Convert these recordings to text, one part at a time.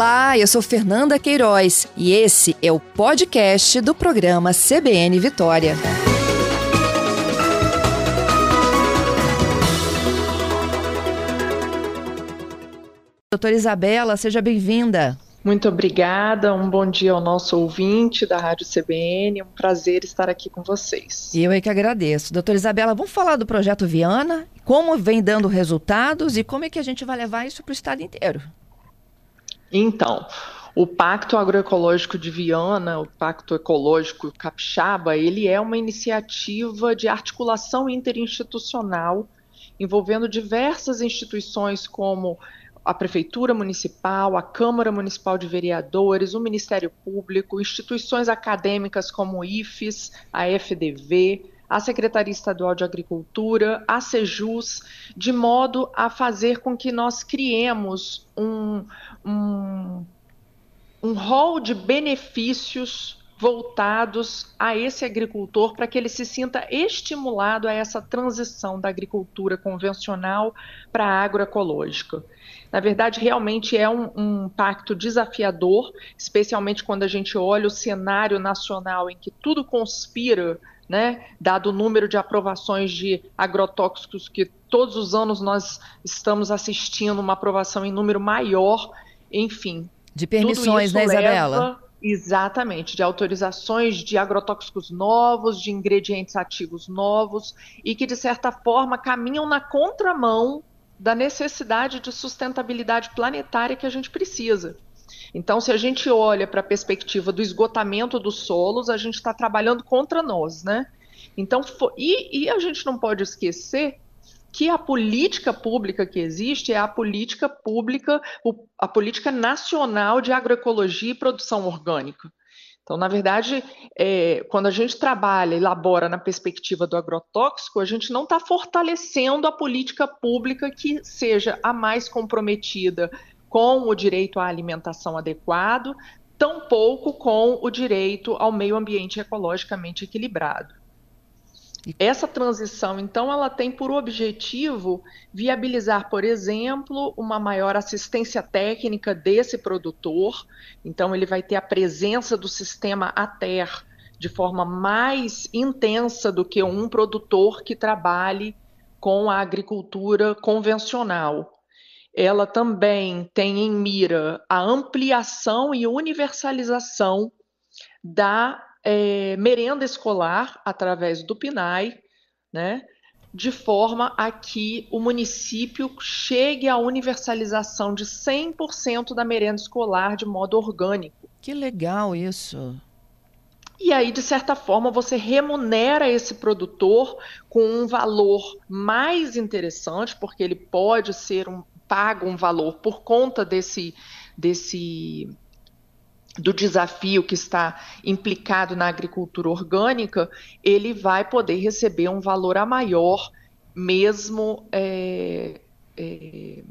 Olá, eu sou Fernanda Queiroz e esse é o podcast do programa CBN Vitória. Doutora Isabela, seja bem-vinda. Muito obrigada, um bom dia ao nosso ouvinte da Rádio CBN, um prazer estar aqui com vocês. E eu é que agradeço. Doutora Isabela, vamos falar do projeto Viana, como vem dando resultados e como é que a gente vai levar isso para o estado inteiro? Então, o Pacto Agroecológico de Viana, o Pacto Ecológico Capixaba, ele é uma iniciativa de articulação interinstitucional envolvendo diversas instituições como a Prefeitura Municipal, a Câmara Municipal de Vereadores, o Ministério Público, instituições acadêmicas como o IFES, a FDV, a Secretaria Estadual de Agricultura, a Sejus, de modo a fazer com que nós criemos um, um, um rol de benefícios voltados a esse agricultor para que ele se sinta estimulado a essa transição da agricultura convencional para a agroecológica. Na verdade, realmente é um, um, pacto desafiador, especialmente quando a gente olha o cenário nacional em que tudo conspira, né, dado o número de aprovações de agrotóxicos que todos os anos nós estamos assistindo uma aprovação em número maior, enfim. De permissões, né, Isabela? Exatamente, de autorizações de agrotóxicos novos, de ingredientes ativos novos e que, de certa forma, caminham na contramão da necessidade de sustentabilidade planetária que a gente precisa. Então, se a gente olha para a perspectiva do esgotamento dos solos, a gente está trabalhando contra nós, né? Então, e, e a gente não pode esquecer que a política pública que existe é a política pública, a política nacional de agroecologia e produção orgânica. Então, na verdade, é, quando a gente trabalha, elabora na perspectiva do agrotóxico, a gente não está fortalecendo a política pública que seja a mais comprometida com o direito à alimentação adequado, tampouco com o direito ao meio ambiente ecologicamente equilibrado. Essa transição, então, ela tem por objetivo viabilizar, por exemplo, uma maior assistência técnica desse produtor. Então, ele vai ter a presença do sistema ATER de forma mais intensa do que um produtor que trabalhe com a agricultura convencional. Ela também tem em mira a ampliação e universalização da é, merenda escolar através do PNAE, né, de forma a que o município chegue à universalização de 100% da merenda escolar de modo orgânico. Que legal isso! E aí, de certa forma, você remunera esse produtor com um valor mais interessante, porque ele pode ser um pago um valor por conta desse, desse do desafio que está implicado na agricultura orgânica, ele vai poder receber um valor a maior, mesmo é, é,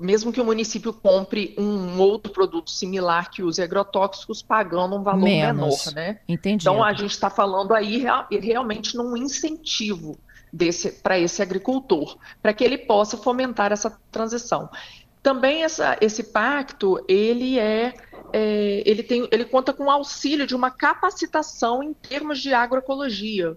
mesmo que o município compre um outro produto similar que use agrotóxicos, pagando um valor Menos. menor, né? Entendi. Então a gente está falando aí realmente num incentivo para esse agricultor, para que ele possa fomentar essa transição. Também essa, esse pacto ele é, é, ele tem ele conta com o auxílio de uma capacitação em termos de agroecologia.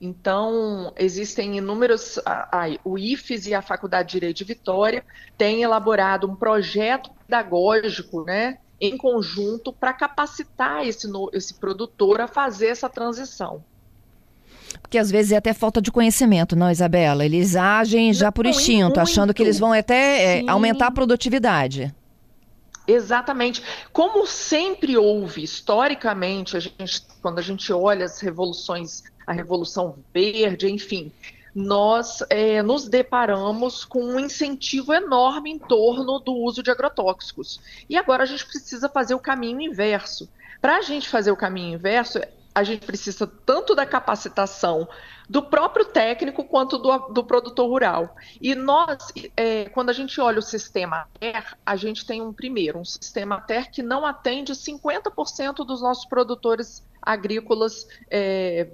Então, existem inúmeros. A, a, o IFES e a Faculdade de Direito de Vitória têm elaborado um projeto pedagógico, né, em conjunto, para capacitar esse, esse produtor a fazer essa transição. Porque às vezes é até falta de conhecimento, não, Isabela? Eles agem já por instinto, achando que eles vão até é, aumentar a produtividade. Exatamente. Como sempre houve, historicamente, a gente, quando a gente olha as revoluções, a Revolução Verde, enfim, nós é, nos deparamos com um incentivo enorme em torno do uso de agrotóxicos. E agora a gente precisa fazer o caminho inverso. Para a gente fazer o caminho inverso, a gente precisa tanto da capacitação do próprio técnico quanto do, do produtor rural. E nós, é, quando a gente olha o sistema TER, a gente tem um primeiro, um sistema TER que não atende 50% dos nossos produtores agrícolas é,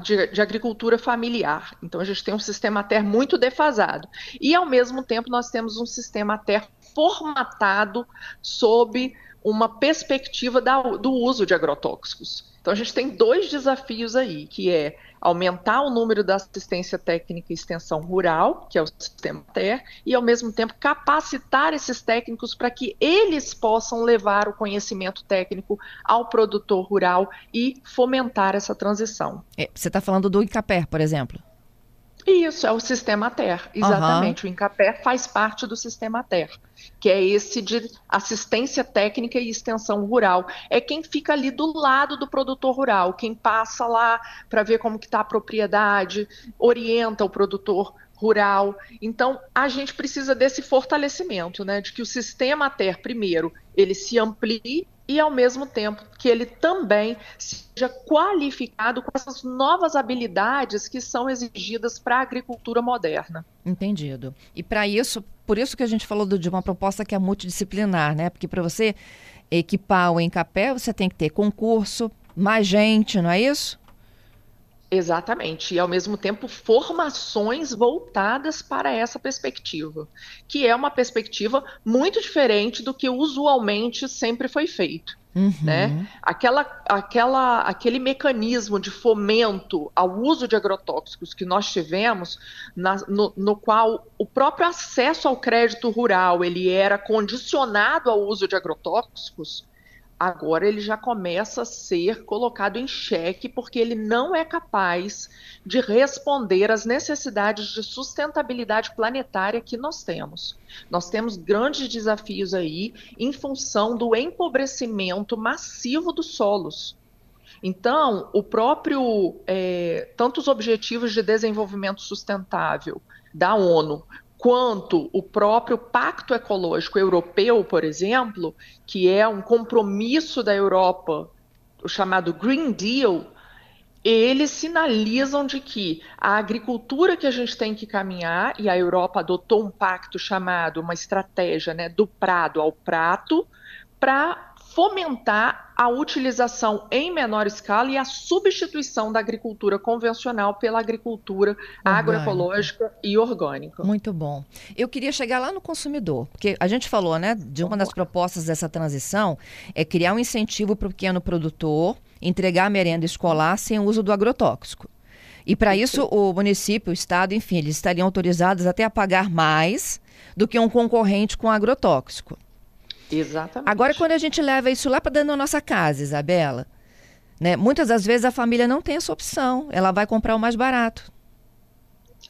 de, de, agricultura familiar. Então a gente tem um sistema TER muito defasado. E ao mesmo tempo nós temos um sistema TER formatado sob uma perspectiva da, do uso de agrotóxicos. Então a gente tem dois desafios aí, que é aumentar o número da assistência técnica e extensão rural, que é o sistema TER, e ao mesmo tempo capacitar esses técnicos para que eles possam levar o conhecimento técnico ao produtor rural e fomentar essa transição. É, você está falando do ICAPER, por exemplo? Isso, é o sistema TER, exatamente. Uhum. O INCAPER faz parte do sistema TER, que é esse de assistência técnica e extensão rural. É quem fica ali do lado do produtor rural, quem passa lá para ver como que está a propriedade, orienta o produtor rural. Então, a gente precisa desse fortalecimento, né, de que o sistema TER, primeiro, ele se amplie e, ao mesmo tempo, que ele também seja qualificado com essas novas habilidades que são exigidas para a agricultura moderna. Entendido. E para isso, por isso que a gente falou de uma proposta que é multidisciplinar, né? Porque para você equipar o Encapé, você tem que ter concurso, mais gente, não é isso? Exatamente, e ao mesmo tempo formações voltadas para essa perspectiva, que é uma perspectiva muito diferente do que usualmente sempre foi feito. Uhum. Né? Aquela, aquela, aquele mecanismo de fomento ao uso de agrotóxicos que nós tivemos, na, no, no, qual o próprio acesso ao crédito rural ele era condicionado ao uso de agrotóxicos, agora ele já começa a ser colocado em xeque porque ele não é capaz de responder às necessidades de sustentabilidade planetária que nós temos. Nós temos grandes desafios aí em função do empobrecimento massivo dos solos. Então, o próprio, é, tanto os Objetivos de Desenvolvimento Sustentável da ONU, quanto o próprio Pacto Ecológico Europeu, por exemplo, que é um compromisso da Europa, o chamado Green Deal, eles sinalizam de que a agricultura que a gente tem que caminhar, e a Europa adotou um pacto chamado, uma estratégia né, do prado ao prato, para fomentar a utilização em menor escala e a substituição da agricultura convencional pela agricultura Orgânica. agroecológica e orgânica. Muito bom. Eu queria chegar lá no consumidor, porque a gente falou, né, de uma das propostas dessa transição é criar um incentivo para o pequeno produtor entregar a merenda escolar sem o uso do agrotóxico. E para isso, o município, o estado, enfim, eles estariam autorizados até a pagar mais do que um concorrente com agrotóxico. Exatamente. Agora, quando a gente leva isso lá para dentro da nossa casa, Isabela, né, muitas das vezes a família não tem essa opção, ela vai comprar o mais barato.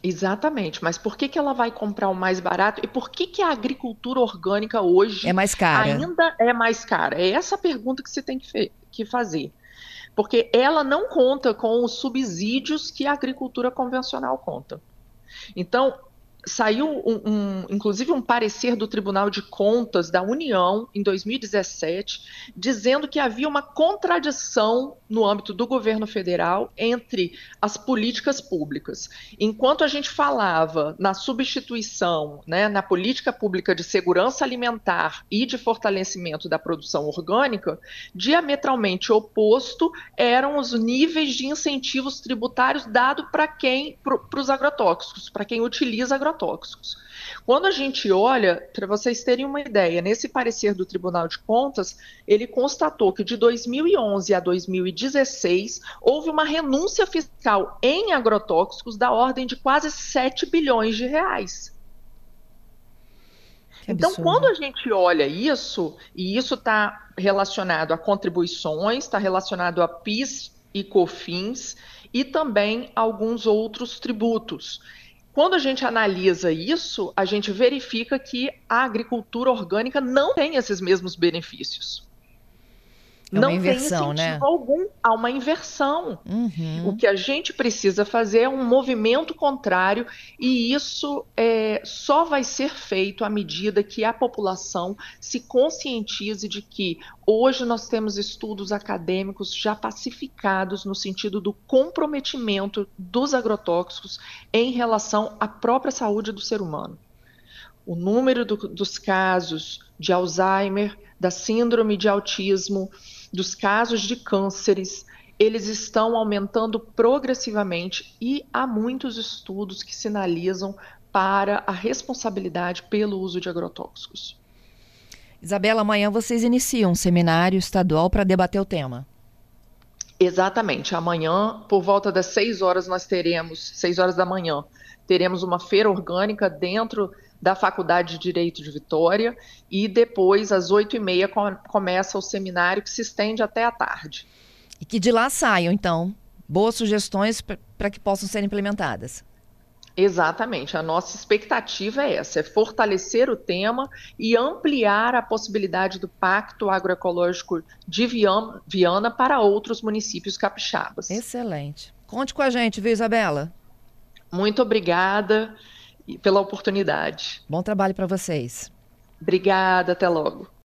Exatamente, mas por que, que ela vai comprar o mais barato e por que, que a agricultura orgânica hoje é mais cara? ainda é mais cara? É essa pergunta que você tem que, que fazer. Porque ela não conta com os subsídios que a agricultura convencional conta. Então, saiu um, um, inclusive um parecer do Tribunal de Contas da União em 2017 dizendo que havia uma contradição no âmbito do governo federal entre as políticas públicas. Enquanto a gente falava na substituição, né, na política pública de segurança alimentar e de fortalecimento da produção orgânica, diametralmente oposto eram os níveis de incentivos tributários dados para quem, para os agrotóxicos, para quem utiliza agrotóxicos agrotóxicos. Quando a gente olha, para vocês terem uma ideia, nesse parecer do Tribunal de Contas, ele constatou que de 2011 a 2016 houve uma renúncia fiscal em agrotóxicos da ordem de quase 7 bilhões de reais. Então, quando a gente olha isso, e isso está relacionado a contribuições, está relacionado a PIS e COFINS, e também alguns outros tributos. Quando a gente analisa isso, a gente verifica que a agricultura orgânica não tem esses mesmos benefícios. É não tem incentivo né? algum, há uma inversão. Uhum. O que a gente precisa fazer é um movimento contrário, e isso é, só vai ser feito à medida que a população se conscientize de que hoje nós temos estudos acadêmicos já pacificados no sentido do comprometimento dos agrotóxicos em relação à própria saúde do ser humano. O número do, dos casos de Alzheimer, da síndrome de autismo, dos casos de cânceres, eles estão aumentando progressivamente e há muitos estudos que sinalizam para a responsabilidade pelo uso de agrotóxicos. Isabela, amanhã vocês iniciam um seminário estadual para debater o tema. Exatamente. Amanhã, por volta das 6 horas, nós teremos, 6 horas da manhã, teremos uma feira orgânica dentro da Faculdade de Direito de Vitória e depois, às 8h30, começa o seminário que se estende até a tarde. E que de lá saiam, então, boas sugestões para que possam ser implementadas. Exatamente. A nossa expectativa é essa: é fortalecer o tema e ampliar a possibilidade do Pacto Agroecológico de Viana para outros municípios capixabas. Excelente. Conte com a gente, viu, Isabela? Muito obrigada pela oportunidade. Bom trabalho para vocês. Obrigada, até logo.